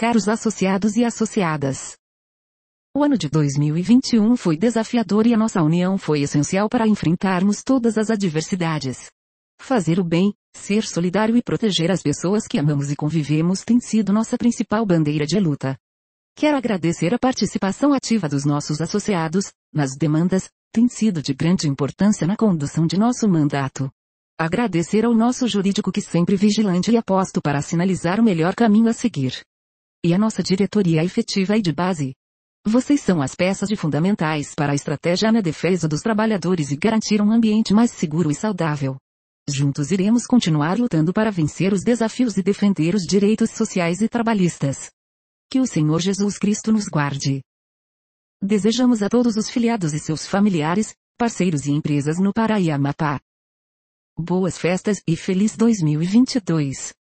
Caros associados e associadas. O ano de 2021 foi desafiador e a nossa união foi essencial para enfrentarmos todas as adversidades. Fazer o bem, ser solidário e proteger as pessoas que amamos e convivemos tem sido nossa principal bandeira de luta. Quero agradecer a participação ativa dos nossos associados, nas demandas, tem sido de grande importância na condução de nosso mandato. Agradecer ao nosso jurídico que sempre vigilante e aposto para sinalizar o melhor caminho a seguir. E a nossa diretoria efetiva e de base. Vocês são as peças de fundamentais para a estratégia na defesa dos trabalhadores e garantir um ambiente mais seguro e saudável. Juntos iremos continuar lutando para vencer os desafios e defender os direitos sociais e trabalhistas. Que o Senhor Jesus Cristo nos guarde. Desejamos a todos os filiados e seus familiares, parceiros e empresas no Pará e Amapá. Boas festas e feliz 2022.